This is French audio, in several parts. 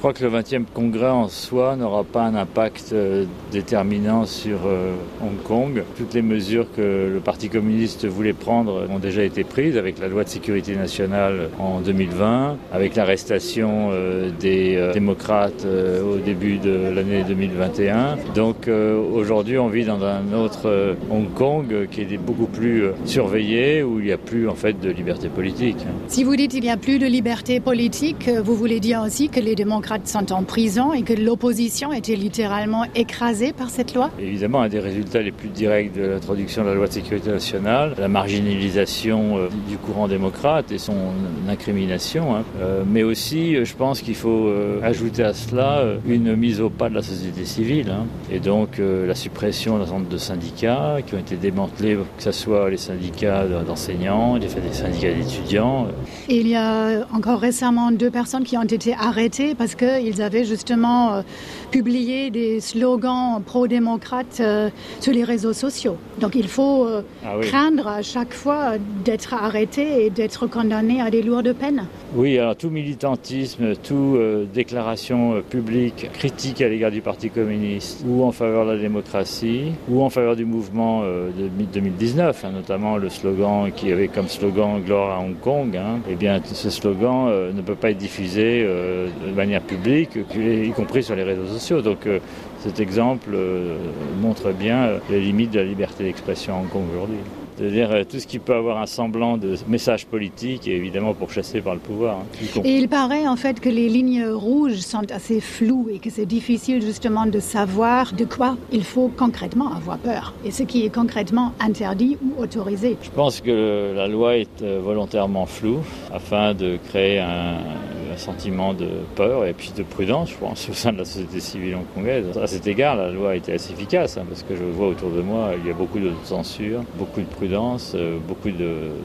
crois que le 20e congrès en soi n'aura pas un impact euh, déterminant sur euh, Hong Kong. Toutes les mesures que le Parti communiste voulait prendre ont déjà été prises avec la loi de sécurité nationale en 2020, avec l'arrestation euh, des démocrates au début de l'année 2021. Donc aujourd'hui on vit dans un autre Hong Kong qui est beaucoup plus surveillé, où il n'y a plus en fait de liberté politique. Si vous dites qu'il n'y a plus de liberté politique, vous voulez dire aussi que les démocrates sont en prison et que l'opposition était littéralement écrasée par cette loi Évidemment, un des résultats les plus directs de l'introduction de la loi de sécurité nationale, la marginalisation euh, du courant démocrate et son incrimination, hein. euh, mais aussi, euh, je pense qu'il faut ajouter à cela une mise au pas de la société civile, hein. et donc la suppression d'un nombre de syndicats qui ont été démantelés, que ce soit les syndicats d'enseignants, les syndicats d'étudiants. Il y a encore récemment deux personnes qui ont été arrêtées parce que qu'ils avaient justement euh, publié des slogans pro-démocrates euh, sur les réseaux sociaux. Donc il faut euh, ah craindre à chaque fois d'être arrêté et d'être condamné à des lourdes peines. Oui, alors tout militantisme, toute déclaration publique critique à l'égard du Parti communiste ou en faveur de la démocratie ou en faveur du mouvement de 2019, hein, notamment le slogan qui avait comme slogan Gloire à Hong Kong, hein, eh bien ce slogan ne peut pas être diffusé de manière public, y compris sur les réseaux sociaux. Donc euh, cet exemple euh, montre bien euh, les limites de la liberté d'expression en Hong Kong aujourd'hui. C'est-à-dire tout ce qui peut avoir un semblant de message politique est évidemment pourchassé par le pouvoir. Hein, et il paraît en fait que les lignes rouges sont assez floues et que c'est difficile justement de savoir de quoi il faut concrètement avoir peur et ce qui est concrètement interdit ou autorisé. Je pense que la loi est volontairement floue afin de créer un, un sentiment de peur et puis de prudence, je pense, au sein de la société civile hongkongaise. À cet égard, la loi a été assez efficace, hein, parce que je vois autour de moi, il y a beaucoup de censure, beaucoup de prudence, euh, beaucoup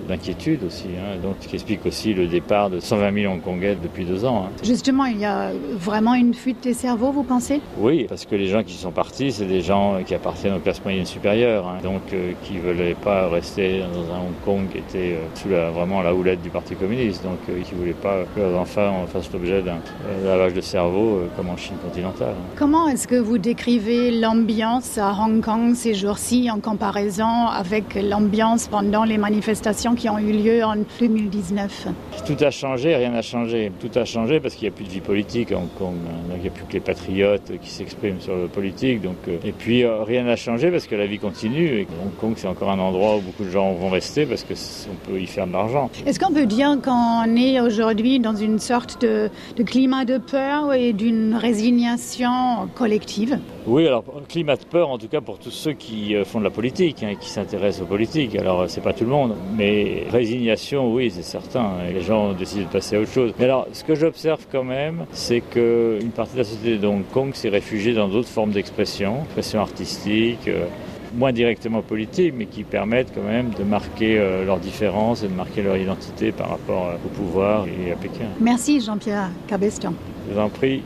d'inquiétude aussi, hein, donc ce qui explique aussi le départ de 120 000 Hongkongais depuis deux ans. Hein. Justement, il y a vraiment une fuite des cerveaux, vous pensez? Oui, parce que les gens qui sont partis, c'est des gens qui appartiennent aux classes moyennes supérieures, donc euh, qui ne voulaient pas rester dans un Hong Kong qui était euh, sous la, vraiment la houlette du Parti communiste, donc qui ne voulaient pas que leurs enfants fasse l'objet d'un euh, lavage de cerveau euh, comme en Chine continentale. Comment est-ce que vous décrivez l'ambiance à Hong Kong ces jours-ci en comparaison avec l'ambiance pendant les manifestations qui ont eu lieu en 2019 Tout a changé, rien n'a changé. Tout a changé parce qu'il n'y a plus de vie politique à Hong Kong. Donc, il n'y a plus que les patriotes qui s'expriment sur le politique. Donc, euh, et puis rien n'a changé parce que la vie continue. Et Hong Kong, c'est encore un endroit où beaucoup de gens vont rester parce qu'on peut y faire de l'argent. Est-ce qu'on peut dire qu'on est aujourd'hui dans une sorte de, climat de peur et d'une résignation collective Oui, alors climat de peur en tout cas pour tous ceux qui euh, font de la politique, hein, qui s'intéressent aux politiques. Alors euh, c'est pas tout le monde, mais résignation, oui, c'est certain. les gens ont décidé de passer à autre chose. Mais alors ce que j'observe quand même, c'est qu'une partie de la société de Hong Kong s'est réfugiée dans d'autres formes d'expression, expression artistique. Euh, moins directement politiques, mais qui permettent quand même de marquer euh, leurs différences et de marquer leur identité par rapport euh, au pouvoir et à Pékin. Merci Jean-Pierre Cabestion. Je vous en prie.